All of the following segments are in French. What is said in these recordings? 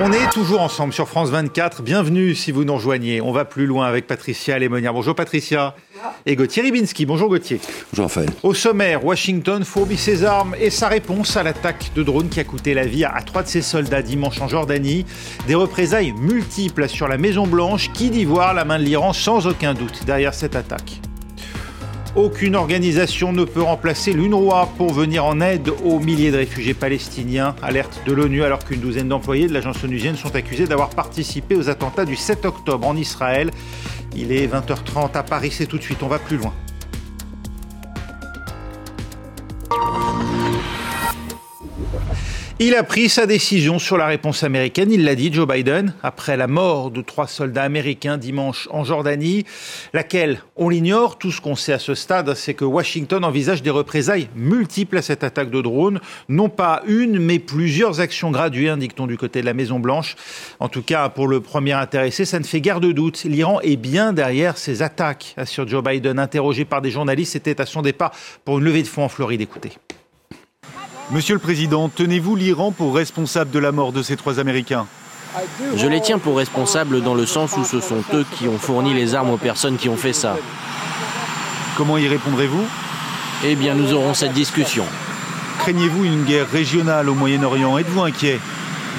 On est toujours ensemble sur France 24. Bienvenue si vous nous rejoignez. On va plus loin avec Patricia Lémonière. Bonjour Patricia. Et Gauthier Ribinski. Bonjour Gauthier. Bonjour Raphaël. Au sommaire, Washington fourbit ses armes et sa réponse à l'attaque de drone qui a coûté la vie à trois de ses soldats dimanche en Jordanie. Des représailles multiples sur la Maison Blanche qui dit voir la main de l'Iran sans aucun doute derrière cette attaque? Aucune organisation ne peut remplacer l'UNRWA pour venir en aide aux milliers de réfugiés palestiniens. Alerte de l'ONU alors qu'une douzaine d'employés de l'agence onusienne sont accusés d'avoir participé aux attentats du 7 octobre en Israël. Il est 20h30 à Paris, c'est tout de suite, on va plus loin. Il a pris sa décision sur la réponse américaine, il l'a dit Joe Biden, après la mort de trois soldats américains dimanche en Jordanie, laquelle, on l'ignore, tout ce qu'on sait à ce stade, c'est que Washington envisage des représailles multiples à cette attaque de drone, non pas une, mais plusieurs actions graduées, indique-t-on du côté de la Maison-Blanche. En tout cas, pour le premier intéressé, ça ne fait guère de doute. L'Iran est bien derrière ces attaques, assure Joe Biden, interrogé par des journalistes, c'était à son départ pour une levée de fonds en Floride. Écoutez. Monsieur le Président, tenez-vous l'Iran pour responsable de la mort de ces trois Américains? Je les tiens pour responsables dans le sens où ce sont eux qui ont fourni les armes aux personnes qui ont fait ça. Comment y répondrez-vous? Eh bien, nous aurons cette discussion. Craignez-vous une guerre régionale au Moyen-Orient? Êtes-vous inquiet?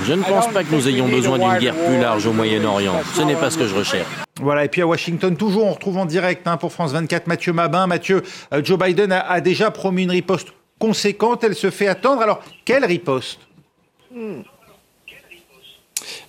Je ne pense pas que nous ayons besoin d'une guerre plus large au Moyen-Orient. Ce n'est pas ce que je recherche. Voilà, et puis à Washington, toujours, on retrouve en direct hein, pour France 24 Mathieu Mabin. Mathieu, euh, Joe Biden a, a déjà promis une riposte conséquente, elle se fait attendre. Alors, quelle riposte?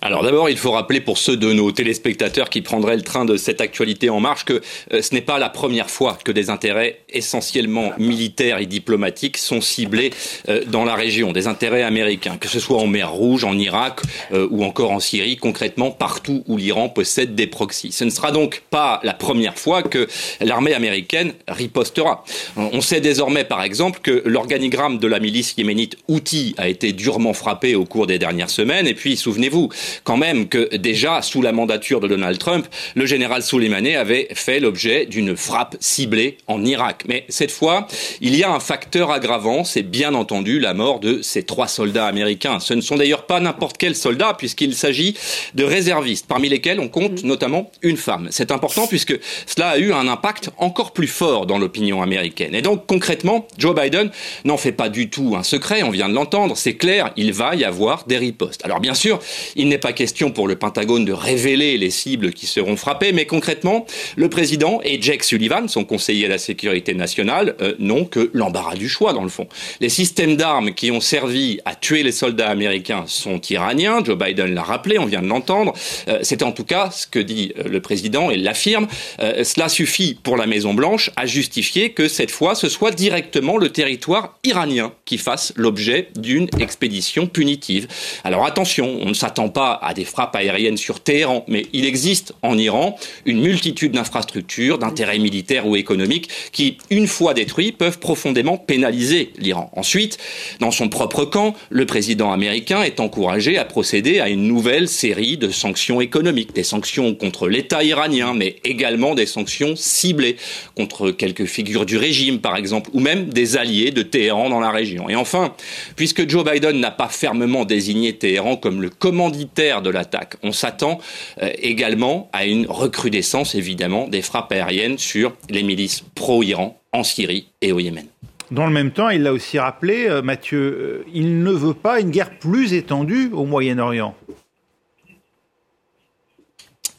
Alors d'abord, il faut rappeler pour ceux de nos téléspectateurs qui prendraient le train de cette actualité en marche que euh, ce n'est pas la première fois que des intérêts essentiellement militaires et diplomatiques sont ciblés euh, dans la région, des intérêts américains, que ce soit en mer Rouge, en Irak euh, ou encore en Syrie, concrètement partout où l'Iran possède des proxys. Ce ne sera donc pas la première fois que l'armée américaine ripostera. On sait désormais par exemple que l'organigramme de la milice yéménite Houthi a été durement frappé au cours des dernières semaines et puis souvenez-vous, quand même que déjà, sous la mandature de Donald Trump, le général Soleimani avait fait l'objet d'une frappe ciblée en Irak. Mais cette fois, il y a un facteur aggravant, c'est bien entendu la mort de ces trois soldats américains. Ce ne sont d'ailleurs pas n'importe quels soldats, puisqu'il s'agit de réservistes, parmi lesquels on compte notamment une femme. C'est important puisque cela a eu un impact encore plus fort dans l'opinion américaine. Et donc, concrètement, Joe Biden n'en fait pas du tout un secret, on vient de l'entendre, c'est clair, il va y avoir des ripostes. Alors bien sûr, il n'est pas question pour le Pentagone de révéler les cibles qui seront frappées, mais concrètement, le président et Jake Sullivan, son conseiller à la sécurité nationale, euh, n'ont que l'embarras du choix dans le fond. Les systèmes d'armes qui ont servi à tuer les soldats américains sont iraniens. Joe Biden l'a rappelé, on vient de l'entendre. Euh, C'est en tout cas ce que dit euh, le président et l'affirme. Cela suffit pour la Maison Blanche à justifier que cette fois ce soit directement le territoire iranien qui fasse l'objet d'une expédition punitive. Alors attention, on ne s'attend pas à des frappes aériennes sur Téhéran, mais il existe en Iran une multitude d'infrastructures, d'intérêts militaires ou économiques qui, une fois détruits, peuvent profondément pénaliser l'Iran. Ensuite, dans son propre camp, le président américain est encouragé à procéder à une nouvelle série de sanctions économiques, des sanctions contre l'État iranien, mais également des sanctions ciblées contre quelques figures du régime, par exemple, ou même des alliés de Téhéran dans la région. Et enfin, puisque Joe Biden n'a pas fermement désigné Téhéran comme le de l'attaque, on s'attend euh, également à une recrudescence, évidemment, des frappes aériennes sur les milices pro-Iran en Syrie et au Yémen. Dans le même temps, il l'a aussi rappelé, euh, Mathieu, euh, il ne veut pas une guerre plus étendue au Moyen-Orient.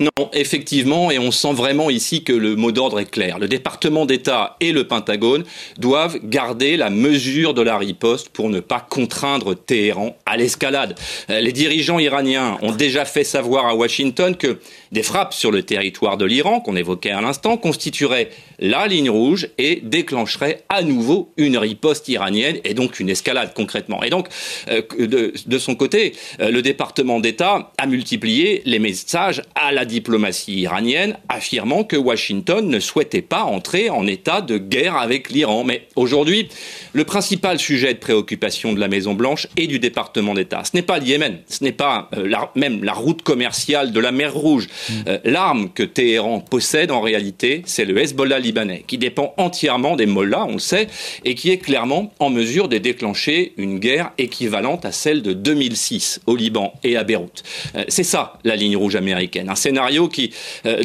Non, effectivement, et on sent vraiment ici que le mot d'ordre est clair. Le département d'État et le Pentagone doivent garder la mesure de la riposte pour ne pas contraindre Téhéran à l'escalade. Euh, Les dirigeants iraniens ont déjà fait savoir à Washington que des frappes sur le territoire de l'Iran, qu'on évoquait à l'instant, constitueraient la ligne rouge et déclencheraient à nouveau une riposte iranienne et donc une escalade concrètement. Et donc, euh, de, de son côté, euh, le département d'État a multiplié les messages à la diplomatie iranienne, affirmant que Washington ne souhaitait pas entrer en état de guerre avec l'Iran. Mais aujourd'hui, le principal sujet de préoccupation de la Maison-Blanche et du département d'État, ce n'est pas le Yémen, ce n'est pas euh, même la route commerciale de la mer Rouge. Mm. Euh, l'arme que Téhéran possède en réalité, c'est le Hezbollah libanais, qui dépend entièrement des mollahs, on le sait, et qui est clairement en mesure de déclencher une guerre équivalente à celle de 2006 au Liban et à Beyrouth. Euh, c'est ça la ligne rouge américaine, un scénario qui,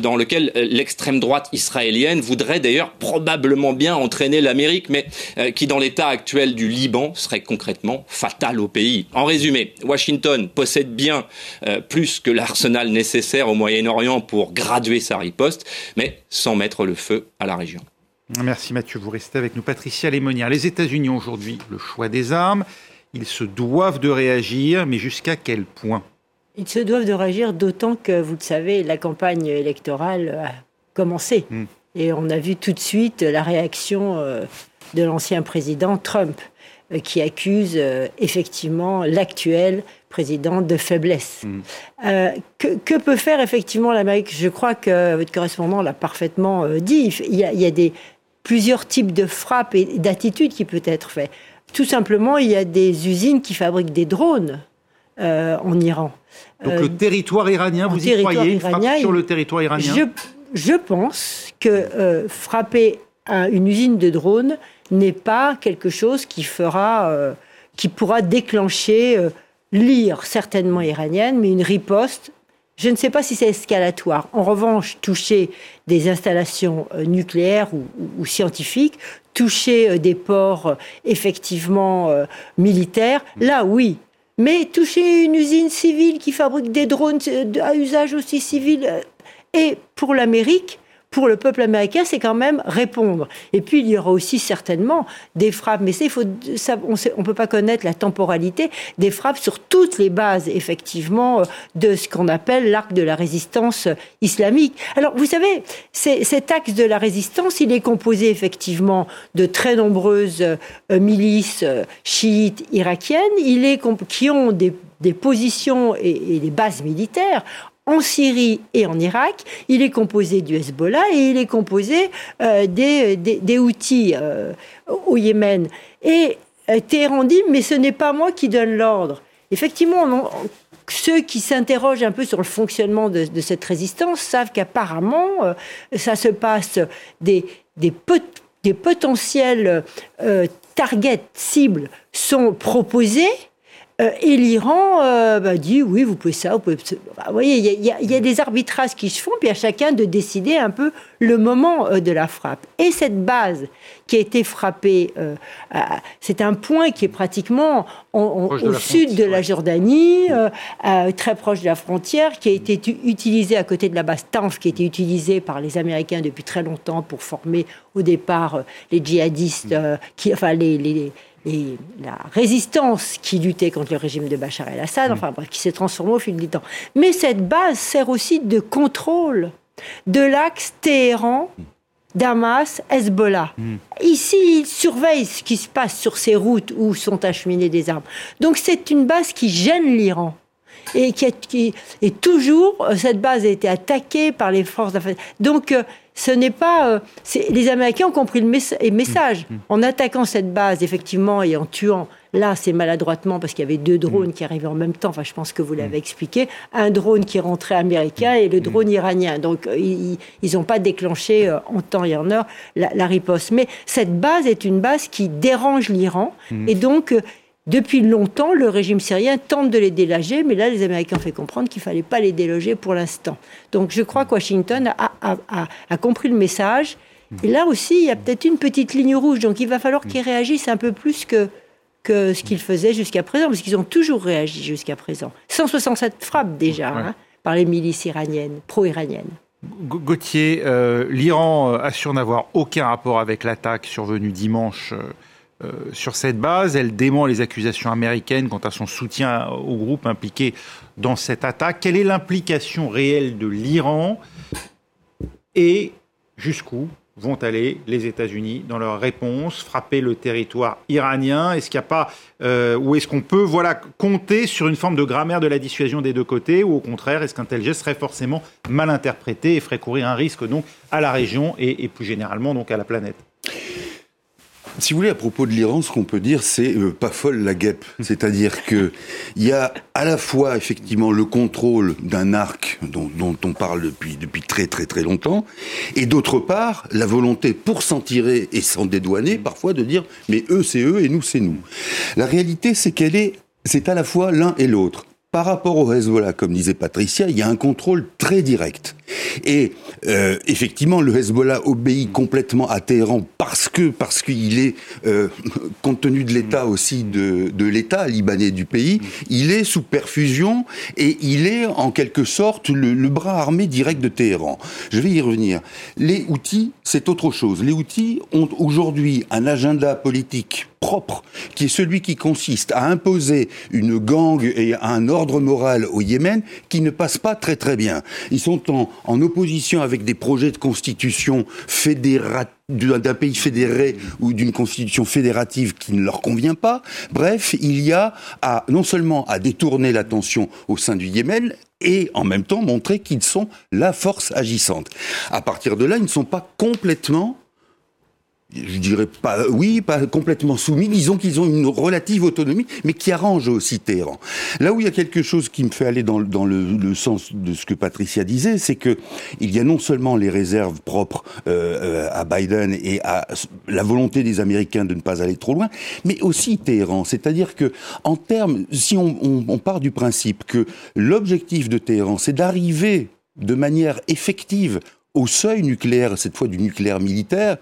dans lequel l'extrême droite israélienne voudrait d'ailleurs probablement bien entraîner l'Amérique, mais qui dans l'état actuel du Liban serait concrètement fatal au pays. En résumé, Washington possède bien plus que l'arsenal nécessaire au Moyen-Orient pour graduer sa riposte, mais sans mettre le feu à la région. Merci Mathieu, vous restez avec nous. Patricia Lémonière, les États-Unis ont aujourd'hui le choix des armes. Ils se doivent de réagir, mais jusqu'à quel point? Ils se doivent de réagir d'autant que, vous le savez, la campagne électorale a commencé. Hmm. Et on a vu tout de suite la réaction euh, de l'ancien président Trump, euh, qui accuse euh, effectivement l'actuel président de faiblesse. Mm. Euh, que, peut faire effectivement l'Amérique? Je crois que votre correspondant l'a parfaitement dit. Il y, a, des, plusieurs types de frappes et d'attitudes qui peuvent être faites. Tout simplement, il y a des usines qui fabriquent des drones euh, en Iran. Donc le territoire iranien, vous y croyez Une frappe sur le territoire iranien je, je pense que frapper une usine de drones n'est pas quelque chose qui fera, qui pourra déclencher lire certainement iranienne, mais une riposte. Je ne sais pas si c'est escalatoire. En revanche, toucher des installations euh, nucléaires ou, scientifiques, toucher euh, des ports euh, effectivement militaires, là oui. Mais toucher une usine civile qui fabrique des drones à usage aussi civil, et pour l'Amérique, pour le peuple américain, c'est quand même répondre. Et puis, il y aura aussi certainement des frappes, mais il faut, on ne peut pas connaître la temporalité, des frappes sur toutes les bases, effectivement, euh, de ce qu'on appelle l'arc de la résistance islamique. Alors, vous savez, cet axe de la résistance, il est composé effectivement de très nombreuses euh, milices euh, chiites irakiennes, il est, qui ont des positions et, des bases militaires en Syrie et en Irak. Il est composé du Hezbollah et il est composé euh, des, des, outils euh, au Yémen. Et euh, Téhéran dit, mais ce n'est pas moi qui donne l'ordre. Effectivement, ceux qui s'interrogent un peu sur le fonctionnement de, cette résistance savent qu'apparemment, ça se passe des, des, des potentiels targets cibles sont proposés euh, et l'Iran euh, bah, dit oui, vous pouvez ça, vous pouvez. Bah, vous voyez, il y, a des arbitrages qui se font, puis à chacun de décider un peu le moment euh, de la frappe. Et cette base qui a été frappée, c'est un point qui est pratiquement au sud de la Jordanie, très proche de la frontière, qui a été utilisé à côté de la base Tanf, qui a été utilisée par les Américains depuis très longtemps pour former au départ les djihadistes, qui, enfin les, les et la résistance qui luttait contre le régime de Bachar el-Assad, enfin qui s'est transformée au fil du temps. Mais cette base sert aussi de contrôle de l'axe Téhéran. Damas, Hezbollah. Mm. Ici, ils surveillent ce qui se passe sur ces routes où sont acheminées des armes. Donc c'est une base qui gêne l'Iran. Et qui, est toujours, euh, cette base a été attaquée par les forces d'affaires. Donc euh, ce n'est pas. Euh, les Américains ont compris le message. Mm, mm. En attaquant cette base, effectivement, et en tuant. Là, c'est maladroitement parce qu'il y avait deux drones mm. qui arrivaient en même temps. Enfin, je pense que vous l'avez expliqué. Un drone qui rentrait américain et le drone iranien. Donc, euh, ils n'ont pas déclenché euh, en temps et en heure la, la, riposte. Mais cette base est une base qui dérange l'Iran. Et donc, depuis longtemps, le régime syrien tente de les déloger, mais là, les Américains ont fait comprendre qu'il ne fallait pas les déloger pour l'instant. Donc je crois que Washington a, compris le message. Et là aussi, il y a peut-être une petite ligne rouge. Donc il va falloir qu'ils réagissent un peu plus que, que ce qu'ils faisaient jusqu'à présent, parce qu'ils ont toujours réagi jusqu'à présent. 167 frappes déjà hein, par les milices iraniennes, pro-iraniennes. Gauthier, euh, l'Iran euh, assure n'avoir aucun rapport avec l'attaque survenue dimanche. Euh, euh, sur cette base, elle dément les accusations américaines quant à son soutien au groupe impliqué dans cette attaque. Quelle est l'implication réelle de l'Iran et jusqu'où vont aller les États-Unis dans leur réponse, frapper le territoire iranien? Est-ce qu'il n'y a pas, euh, ou est-ce qu'on peut voilà, compter sur une forme de grammaire de la dissuasion des deux côtés, ou au contraire, est-ce qu'un tel geste serait forcément mal interprété et ferait courir un risque donc à la région et, et plus généralement donc à la planète? Si vous voulez, à propos de l'Iran, ce qu'on peut dire, c'est euh, pas folle la guêpe. C'est-à-dire que il y a à la fois effectivement le contrôle d'un arc dont, dont, on parle depuis depuis très très très longtemps, et d'autre part la volonté pour s'en tirer et s'en dédouaner parfois de dire mais eux c'est eux et nous c'est nous. La réalité c'est qu'elle est c'est à la fois l'un et l'autre par rapport au Hezbollah, comme disait Patricia, il y a un contrôle très direct. Et euh, effectivement, le Hezbollah obéit complètement à Téhéran parce que parce qu'il est, euh, compte tenu de l'état aussi de, de l'état libanais du pays, il est sous perfusion et il est en quelque sorte le, le bras armé direct de Téhéran. Je vais y revenir. Les outils, c'est autre chose. Les outils ont aujourd'hui un agenda politique propre, qui est celui qui consiste à imposer une gang et un ordre moral au Yémen qui ne passe pas très très bien. Ils sont en, en opposition avec des projets de constitution fédérative d'un pays fédéré ou d'une constitution fédérative qui ne leur convient pas. Bref, il y a à, non seulement à détourner l'attention au sein du Yémen, et en même temps montrer qu'ils sont la force agissante. À partir de là, ils ne sont pas complètement je dirais pas, oui, pas complètement soumis. Disons qu'ils ont une relative autonomie, mais qui arrange aussi Téhéran. Là où il y a quelque chose qui me fait aller dans, dans le, le, sens de ce que Patricia disait, c'est que il y a non seulement les réserves propres euh, à Biden et à la volonté des Américains de ne pas aller trop loin, mais aussi Téhéran. C'est-à-dire que, en termes, si on, on, on part du principe que l'objectif de Téhéran, c'est d'arriver de manière effective au seuil nucléaire, cette fois du nucléaire militaire,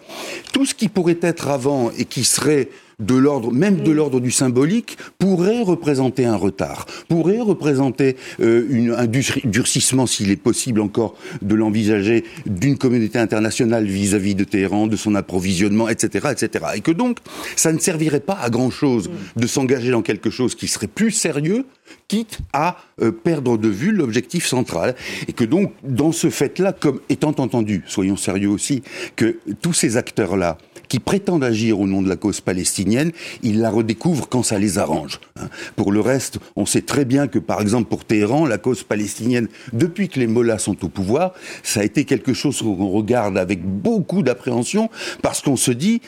tout ce qui pourrait être avant et qui serait de l'ordre, même de l'ordre du symbolique, pourrait représenter un retard, pourrait représenter euh, une, un durcissement, s'il est possible encore de l'envisager, d'une communauté internationale vis-à-vis -vis de Téhéran, de son approvisionnement, etc., etc. Et que donc, ça ne servirait pas à grand-chose de s'engager dans quelque chose qui serait plus sérieux, quitte à euh, perdre de vue l'objectif central. Et que donc, dans ce fait-là, comme étant entendu, soyons sérieux aussi, que tous ces acteurs-là, qui prétendent agir au nom de la cause palestinienne, ils la redécouvrent quand ça les arrange. Hein. Pour le reste, on sait très bien que, par exemple, pour Téhéran, la cause palestinienne, depuis que les Mollahs sont au pouvoir, ça a été quelque chose qu'on regarde avec beaucoup d'appréhension, parce qu'on se dit,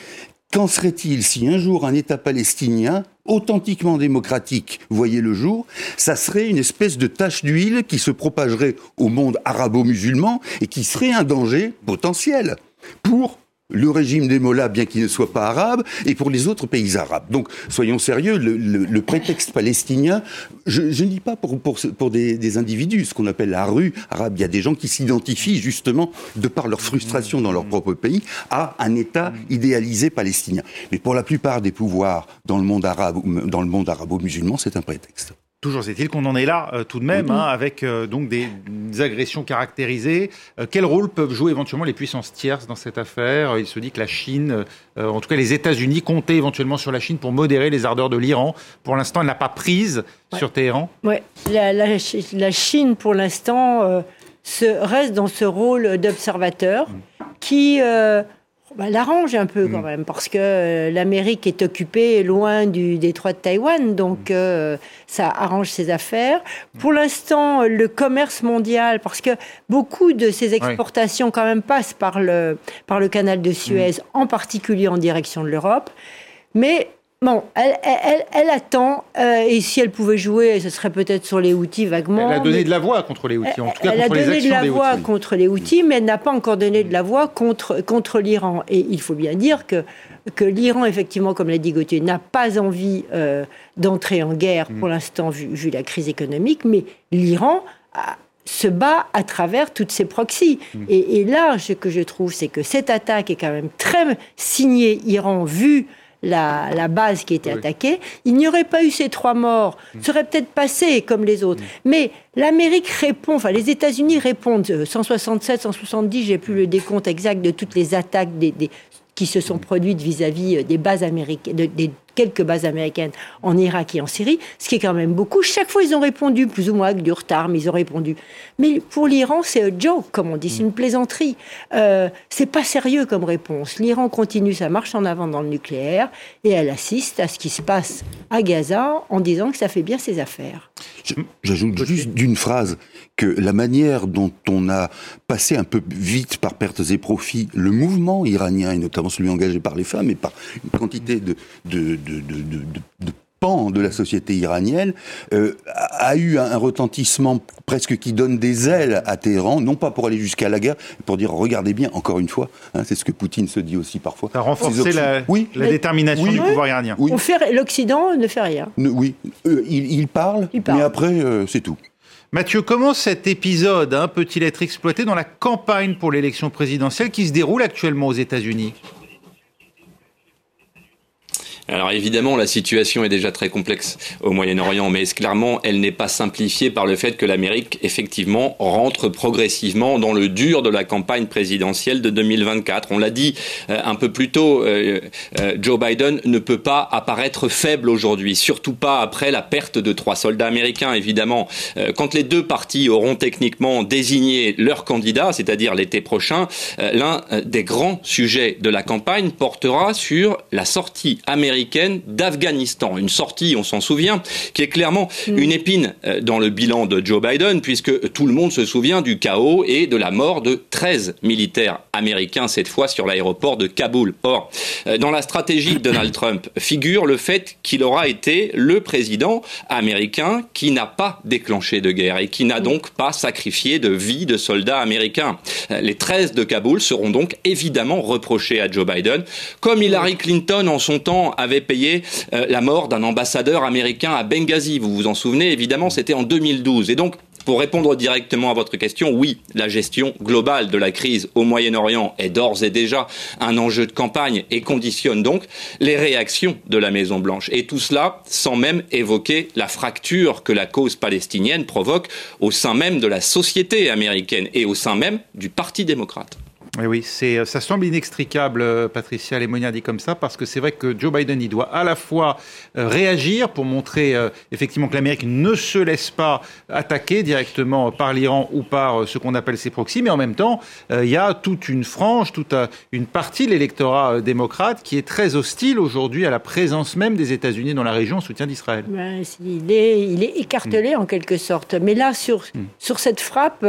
qu'en serait-il si un jour un État palestinien authentiquement démocratique voyait le jour, ça serait une espèce de tache d'huile qui se propagerait au monde arabo-musulman et qui serait un danger potentiel pour le régime des Mollahs, bien qu'il ne soit pas arabe, et pour les autres pays arabes. Donc, soyons sérieux, le, le, le prétexte palestinien, je, je, ne dis pas pour, pour, pour des, des, individus, ce qu'on appelle la rue arabe, il y a des gens qui s'identifient justement, de par leur frustration dans leur propre pays, à un État idéalisé palestinien. Mais pour la plupart des pouvoirs dans le monde arabe, dans le monde arabo-musulman, c'est un prétexte. Toujours est-il qu'on en est là euh, tout de même, hein, avec euh, donc des, des, agressions caractérisées. Euh, quel rôle peuvent jouer éventuellement les puissances tierces dans cette affaire? Il se dit que la Chine, euh, en tout cas les États-Unis, comptaient éventuellement sur la Chine pour modérer les ardeurs de l'Iran. Pour l'instant, elle n'a pas prise ouais. sur Téhéran. Oui, la, la, la, Chine, pour l'instant, reste dans ce rôle d'observateur mmh. qui bah, l'arrange un peu quand mmh. même, parce que euh, l'Amérique est occupée loin du détroit de Taïwan, donc mmh. euh, ça arrange ses affaires. Pour l'instant, le commerce mondial, parce que beaucoup de ces exportations oui. quand même passent par le, par le canal de Suez, mmh. en particulier en direction de l'Europe. Mais Bon, elle, elle, elle attend, euh, et si elle pouvait jouer, ce serait peut-être sur les outils vaguement. Elle a donné de la voix contre les outils, en tout cas elle contre a donné les de la voix contre les outils, mais elle n'a pas encore donné de la voix contre, contre l'Iran. Et il faut bien dire que, que l'Iran, effectivement, comme l'a dit Gauthier, n'a pas envie euh, d'entrer en guerre pour mm. l'instant, vu, vu, la crise économique, mais l'Iran se bat à travers toutes ces proxys. Mm. Et, et, là, ce que je trouve, c'est que cette attaque est quand même très signée Iran, vu la, la, base qui était oui. attaquée, il n'y aurait pas eu ces trois morts. Mmh. Ça aurait peut-être passé comme les autres. Mmh. Mais l'Amérique répond, enfin les États-Unis répondent, 167, 170, j'ai plus le décompte exact de toutes les attaques des, des qui se sont produites vis-à-vis des bases américaines, des quelques bases américaines en Irak et en Syrie, ce qui est quand même beaucoup. Chaque fois, ils ont répondu, plus ou moins avec du retard, mais ils ont répondu. Mais pour l'Iran, c'est un joke, comme on dit, c'est une plaisanterie. Euh, c'est pas sérieux comme réponse. L'Iran continue sa marche en avant dans le nucléaire et elle assiste à ce qui se passe à Gaza en disant que ça fait bien ses affaires. J'ajoute juste d'une phrase que la manière dont on a passé un peu vite par pertes et profits le mouvement iranien, et notamment celui engagé par les femmes, et par une quantité de, de, de, de, de pans de la société iranienne euh, a eu un, retentissement presque qui donne des ailes à Téhéran, non pas pour aller jusqu'à la guerre, mais pour dire regardez bien, encore une fois, hein, c'est ce que Poutine se dit aussi parfois. Ça a renforcé la, oui. la détermination du pouvoir iranien. Oui. L'Occident ne fait rien. oui, euh, il, il, parle, mais après, euh, c'est tout. Mathieu, comment cet épisode hein, peut-il être exploité dans la campagne pour l'élection présidentielle qui se déroule actuellement aux États-Unis? Alors évidemment, la situation est déjà très complexe au Moyen-Orient, mais clairement, elle n'est pas simplifiée par le fait que l'Amérique, effectivement, rentre progressivement dans le dur de la campagne présidentielle de 2024. On l'a dit euh, un peu plus tôt, euh, euh, Joe Biden ne peut pas apparaître faible aujourd'hui, surtout pas après la perte de trois soldats américains, évidemment. quand les deux partis auront techniquement désigné leur candidat, c'est-à-dire l'été prochain, l'un des grands sujets de la campagne portera sur la sortie américaine d'Afghanistan. Une sortie, on s'en souvient, qui est clairement mm. une épine euh, dans le bilan de Joe Biden, puisque tout le monde se souvient du chaos et de la mort de 13 militaires américains, cette fois sur l'aéroport de Kaboul. Or, euh, dans la stratégie de Donald Trump figure le fait qu'il aura été le président américain qui n'a pas déclenché de guerre et qui n'a mm. donc pas sacrifié de vie de soldats américains. Euh, les 13 de Kaboul seront donc évidemment reprochés à Joe Biden, comme Hillary Clinton en son temps avait payé euh, la mort d'un ambassadeur américain à Benghazi. Vous vous en souvenez, évidemment, c'était en 2012. Et donc, pour répondre directement à votre question, oui, la gestion globale de la crise au Moyen-Orient est d'ores et déjà un enjeu de campagne et conditionne donc les réactions de la Maison-Blanche. Et tout cela sans même évoquer la fracture que la cause palestinienne provoque au sein même de la société américaine et au sein même du Parti démocrate. Oui, oui, c'est, euh, ça semble inextricable, euh, Patricia Lemonia dit comme ça, parce que c'est vrai que Joe Biden, il doit à la fois euh, réagir pour montrer effectivement que l'Amérique ne se laisse pas attaquer directement par l'Iran ou par ce qu'on appelle ses proxys, mais en même temps, il y a toute une frange, toute une partie de l'électorat démocrate qui est très hostile aujourd'hui à la présence même des États-Unis dans la région en soutien d'Israël. il, est, il est écartelé en quelque sorte. Mais là, sur, hmm. sur cette frappe,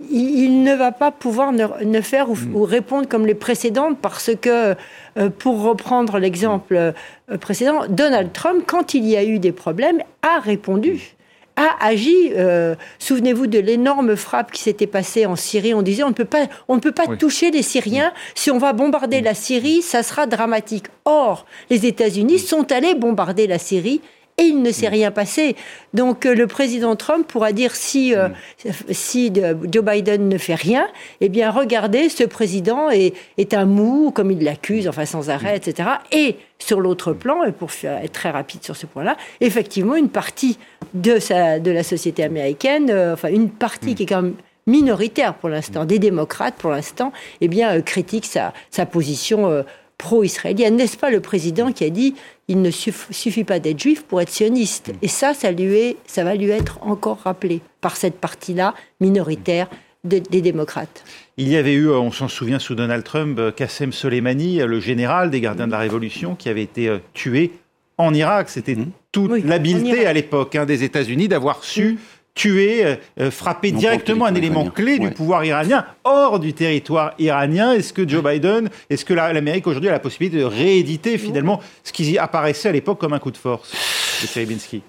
il ne va pas pouvoir ne, faire ou, répondre comme les précédentes parce que, euh, pour reprendre l'exemple euh, précédent, Donald Trump, quand il y a eu des problèmes, a répondu a agi. Euh, souvenez-vous de l'énorme frappe qui s'était passée en Syrie. On disait on ne peut pas, on ne peut pas toucher les Syriens. Si on va bombarder la Syrie, ça sera dramatique. Or, les États-Unis sont allés bombarder la Syrie et il ne s'est mm. rien passé. Donc euh, le président Trump pourra dire si, euh, mm. si Joe Biden ne fait rien, eh bien regardez, ce président est, est un mou, comme il l'accuse, enfin sans arrêt, mm. etc. Et sur l'autre plan, et pour être très rapide sur ce point-là, effectivement, une partie de, sa, de la société américaine, euh, enfin une partie qui est quand même minoritaire pour l'instant, des démocrates pour l'instant, eh bien critique sa, sa position pro-israélienne. N'est-ce pas le président qui a dit il ne suffit pas d'être juif pour être sioniste? Et ça, ça, lui ça va lui être encore rappelé par cette partie-là minoritaire des démocrates. Il y avait eu, on s'en souvient sous Donald Trump, Qassem Soleimani, le général des gardiens de la Révolution, qui avait été euh, tué en Irak. C'était mmh. toute l'habileté à l'époque hein, des États-Unis d'avoir su mmh tuer, euh, euh, frapper directement un élément clé du pouvoir iranien hors du territoire iranien. Est-ce que Joe Biden, est-ce que l'Amérique aujourd'hui a la possibilité de rééditer finalement ce qui apparaissait à l'époque comme un coup de force de Serbinsky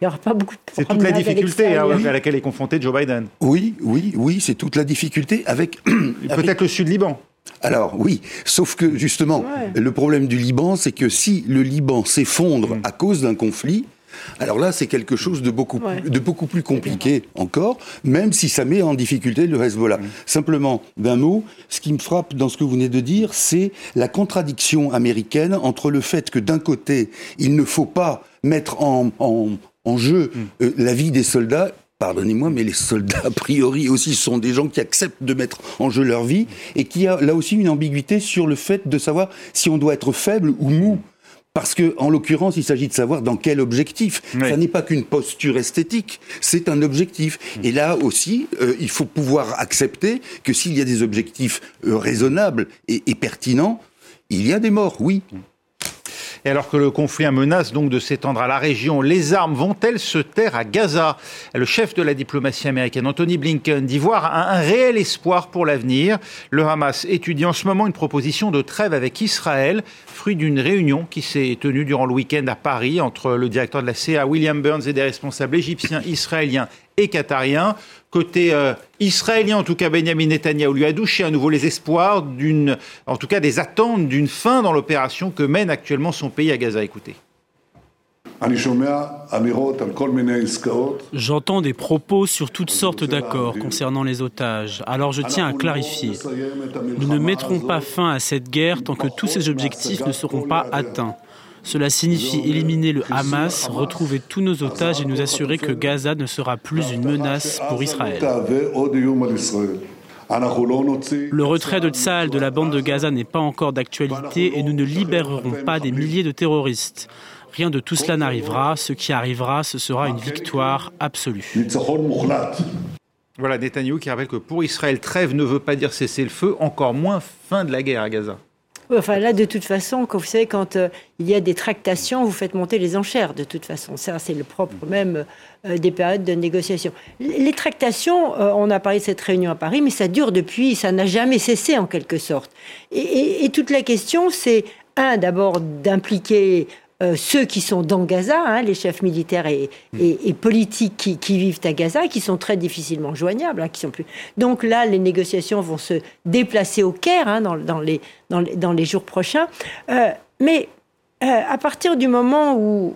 il n'y aura pas beaucoup de C'est toute la difficulté hein, à laquelle est confronté Joe Biden. Oui, oui, oui, c'est toute la difficulté avec. Peut-être le sud-Liban. Alors oui, sauf que justement, le problème du Liban, c'est que si le Liban s'effondre mm. à cause d'un conflit, alors là, c'est quelque chose de beaucoup, plus, de beaucoup plus compliqué encore, même si ça met en difficulté le Hezbollah. Simplement, d'un mot, ce qui me frappe dans ce que vous venez de dire, c'est la contradiction américaine entre le fait que d'un côté, il ne faut pas mettre en, jeu mm. euh, la vie des soldats pardonnez-moi, mais les soldats, a priori aussi, sont des gens qui acceptent de mettre en jeu leur vie et qui a là aussi une ambiguïté sur le fait de savoir si on doit être faible ou mou. Parce que, en l'occurrence, il s'agit de savoir dans quel objectif. Ça n'est pas qu'une posture esthétique, c'est un objectif. Et là aussi, euh, il faut pouvoir accepter que s'il y a des objectifs euh, raisonnables et, et pertinents, il y a des morts, oui. Et alors que le conflit menace donc de s'étendre à la région, les armes vont-elles se taire à Gaza? Le chef de la diplomatie américaine, Anthony Blinken, dit voir un, réel espoir pour l'avenir. Le Hamas étudie en ce moment une proposition de trêve avec Israël, fruit d'une réunion qui s'est tenue durant le week-end à Paris entre le directeur de la CA, William Burns, et des responsables égyptiens, israéliens et qatariens. Côté euh, israélien, en tout cas, Benjamin Netanyahu lui a douché à nouveau les espoirs d'une, en tout cas des attentes d'une fin dans l'opération que mène actuellement son pays à Gaza. Écoutez. J'entends des propos sur toutes sortes d'accords concernant les otages. Alors je tiens à clarifier. Nous ne mettrons pas fin à cette guerre tant que tous ces objectifs ne seront pas atteints. Cela signifie éliminer le Hamas, retrouver tous nos otages et nous assurer que Gaza ne sera plus une menace pour Israël. Le retrait de Tsahal de la bande de Gaza n'est pas encore d'actualité et nous ne libérerons pas des milliers de terroristes. Rien de tout cela n'arrivera. Ce qui arrivera, ce sera une victoire absolue. Voilà Netanyahu qui rappelle que pour Israël, trêve ne veut pas dire cesser le feu, encore moins fin de la guerre à Gaza. Enfin, là, de toute façon, quand vous savez, quand euh, il y a des tractations, vous faites monter les enchères, de toute façon. Ça, c'est le propre même euh, des périodes de négociation. Les tractations, euh, on a parlé de cette réunion à Paris, mais ça dure depuis, ça n'a jamais cessé, en quelque sorte. et toute la question, c'est, un, d'abord, d'impliquer euh, ceux qui sont dans Gaza, hein, les chefs militaires et, mm. politiques qui, vivent à Gaza, qui sont très difficilement joignables. Hein, qui sont plus... Donc là, les négociations vont se déplacer au Caire hein, dans, les, dans, les, jours prochains. Euh, mais euh, à partir du moment où,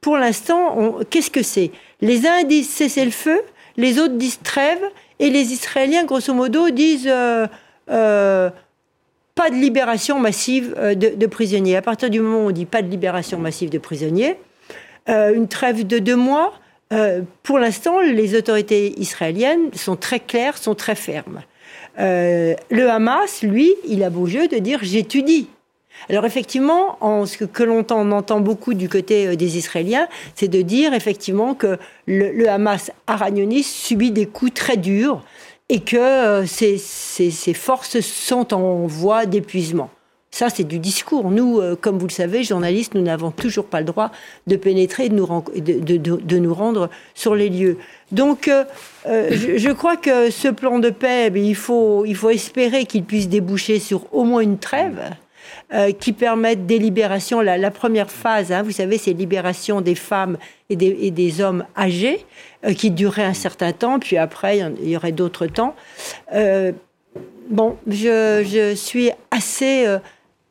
pour l'instant, qu'est-ce que c'est? Les uns disent cessez le feu, les autres disent trêve, et les Israéliens, grosso modo, disent pas de libération massive euh, de, prisonniers. À partir du moment où on dit pas de libération massive de prisonniers, euh, une trêve de deux mois, euh, pour l'instant, les autorités israéliennes sont très claires, sont très fermes. le Hamas, lui, il a beau jeu de dire j'étudie. Alors effectivement, en ce que, l'on entend beaucoup du côté des Israéliens, c'est de dire effectivement que le, Hamas aragnoniste subit des coups très durs et que euh, ces, forces sont en voie d'épuisement. Ça, c'est du discours. Nous, euh, comme vous le savez, journalistes, nous n'avons toujours pas le droit de pénétrer de nous, de, nous rendre sur les lieux. Donc, euh, je, crois que ce plan de paix, eh il, faut, il faut espérer qu'il puisse déboucher sur au moins une trêve. Qui permette des libérations. La, première phase, hein, vous savez, c'est libération des femmes et des, hommes âgés. Euh, qui durerait un certain temps, puis après, il y aurait d'autres temps. Euh, bon, je, suis assez, euh,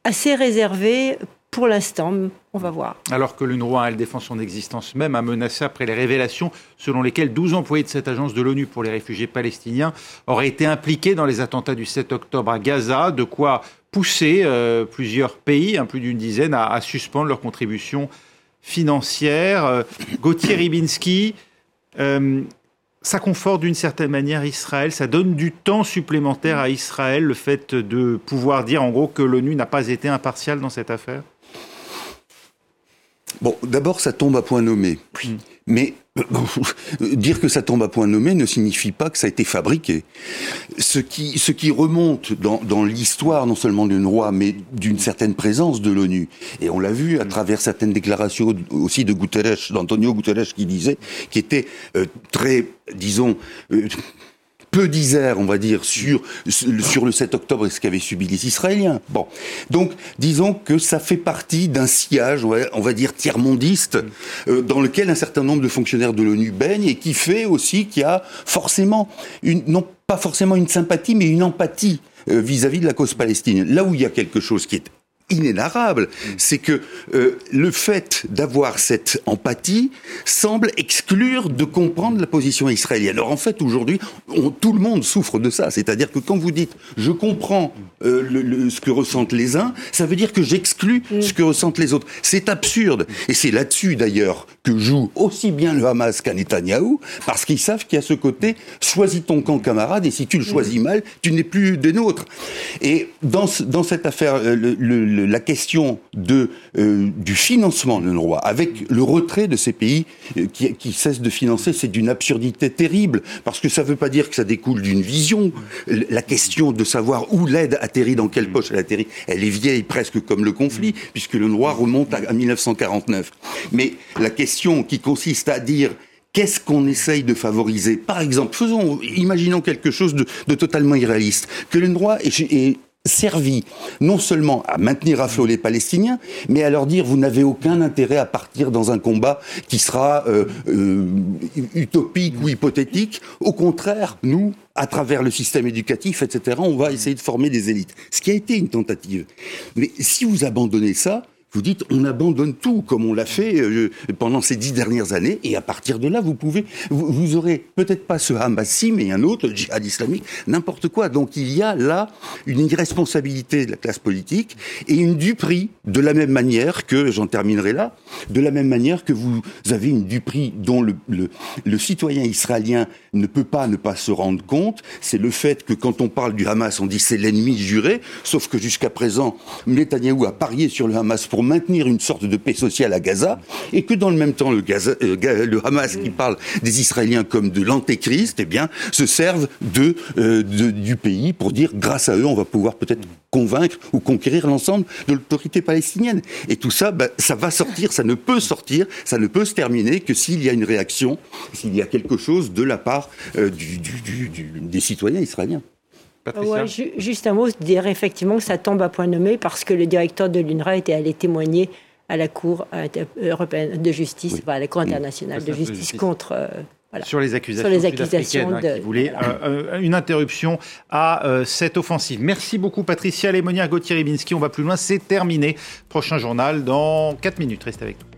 assez réservée pour l'instant. On va voir. Alors que l'UNRWA, elle défend son existence même, a menacé après les révélations selon lesquelles 12 employés de cette agence de l'ONU pour les réfugiés palestiniens auraient été impliqués dans les attentats du 7 octobre à Gaza, de quoi pousser plusieurs pays, plus d'une dizaine, à, à, suspendre leur contribution financière. Gauthier Ribinski, euh, ça conforte d'une certaine manière Israël, ça donne du temps supplémentaire à Israël, le fait de pouvoir dire en gros que l'ONU n'a pas été impartiale dans cette affaire? Bon, d'abord, ça tombe à point nommé. Oui. Mais dire que ça tombe à point nommé ne signifie pas que ça a été fabriqué. Ce qui, ce qui remonte dans, dans l'histoire non seulement d'une roi, mais d'une certaine présence de l'ONU, et on l'a vu à travers certaines déclarations aussi de Guterres, d'Antonio Guterres, qui disait, qui était euh, très, disons, euh, peu d'Isère, on va dire, sur, le 7 octobre et ce qu'avaient subi les Israéliens. Bon. Donc, disons que ça fait partie d'un sillage, on va, dire, tiers-mondiste, euh, dans lequel un certain nombre de fonctionnaires de l'ONU baignent et qui fait aussi qu'il y a forcément, une, non pas forcément une sympathie, mais une empathie euh, vis-à-vis -vis de la cause palestinienne. Là où il y a quelque chose qui est inénarrable, c'est que euh, le fait d'avoir cette empathie semble exclure de comprendre la position israélienne. Alors en fait, aujourd'hui, tout le monde souffre de ça. C'est-à-dire que quand vous dites je comprends euh, le, ce que ressentent les uns, ça veut dire que j'exclus mm. ce que ressentent les autres. C'est absurde. Et c'est là-dessus d'ailleurs que joue aussi bien le Hamas qu'un Netanyahou, parce qu'ils savent qu'il y a ce côté choisis ton camp camarade et si tu le choisis mm. mal, tu n'es plus des nôtres. Et dans, dans cette affaire, euh, le la question euh, du financement de l'UNRWA, avec le retrait de ces pays euh, qui, cessent de financer, c'est d'une absurdité terrible, parce que ça ne veut pas dire que ça découle d'une vision. La question de savoir où l'aide atterrit, dans quelle poche elle atterrit, elle est vieille presque comme le conflit, puisque l'UNRWA remonte à, 1949. Mais la question qui consiste à dire qu'est-ce qu'on essaye de favoriser? Par exemple, faisons, imaginons quelque chose de, totalement irréaliste, que est, servi non seulement à maintenir à flot les Palestiniens, mais à leur dire vous n'avez aucun intérêt à partir dans un combat qui sera euh, euh, utopique ou hypothétique. Au contraire, nous, à travers le système éducatif, etc., on va essayer de former des élites. Ce qui a été une tentative. Mais si vous abandonnez ça, vous dites on abandonne tout comme on l'a fait euh, pendant ces dix dernières années et à partir de là vous pouvez vous, aurez peut-être pas ce Hamassi mais un autre le djihad islamique n'importe quoi. Donc il y a là une irresponsabilité de la classe politique et une duperie de la même manière que j'en terminerai là de la même manière que vous avez une duperie dont le, le, le citoyen israélien ne peut pas ne pas se rendre compte. C'est le fait que quand on parle du Hamas on dit c'est l'ennemi juré. Sauf que jusqu'à présent Netanyahou a parié sur le Hamas pour pour maintenir une sorte de paix sociale à Gaza, et que dans le même temps, le, Gaza, euh, le Hamas qui parle des Israéliens comme de l'antéchrist, eh bien, se servent de, euh, de, du pays pour dire, grâce à eux, on va pouvoir peut-être convaincre ou conquérir l'ensemble de l'autorité palestinienne. Et tout ça, ben, ça va sortir, ça ne peut sortir, ça ne peut se terminer que s'il y a une réaction, s'il y a quelque chose de la part euh, du, du, du, des citoyens israéliens. Ouais, juste un mot, dire effectivement que ça tombe à point nommé parce que le directeur de l'UNRWA était allé témoigner à la Cour européenne de justice, à la Cour internationale de justice, contre. Euh, voilà. Sur les accusations, sur les accusations hein, de, qui voulaient euh, euh, une interruption à cette offensive. Merci beaucoup Patricia Lémonière, Gauthier Ribinski. On va plus loin, c'est terminé. Prochain journal dans 4 minutes. Restez avec nous.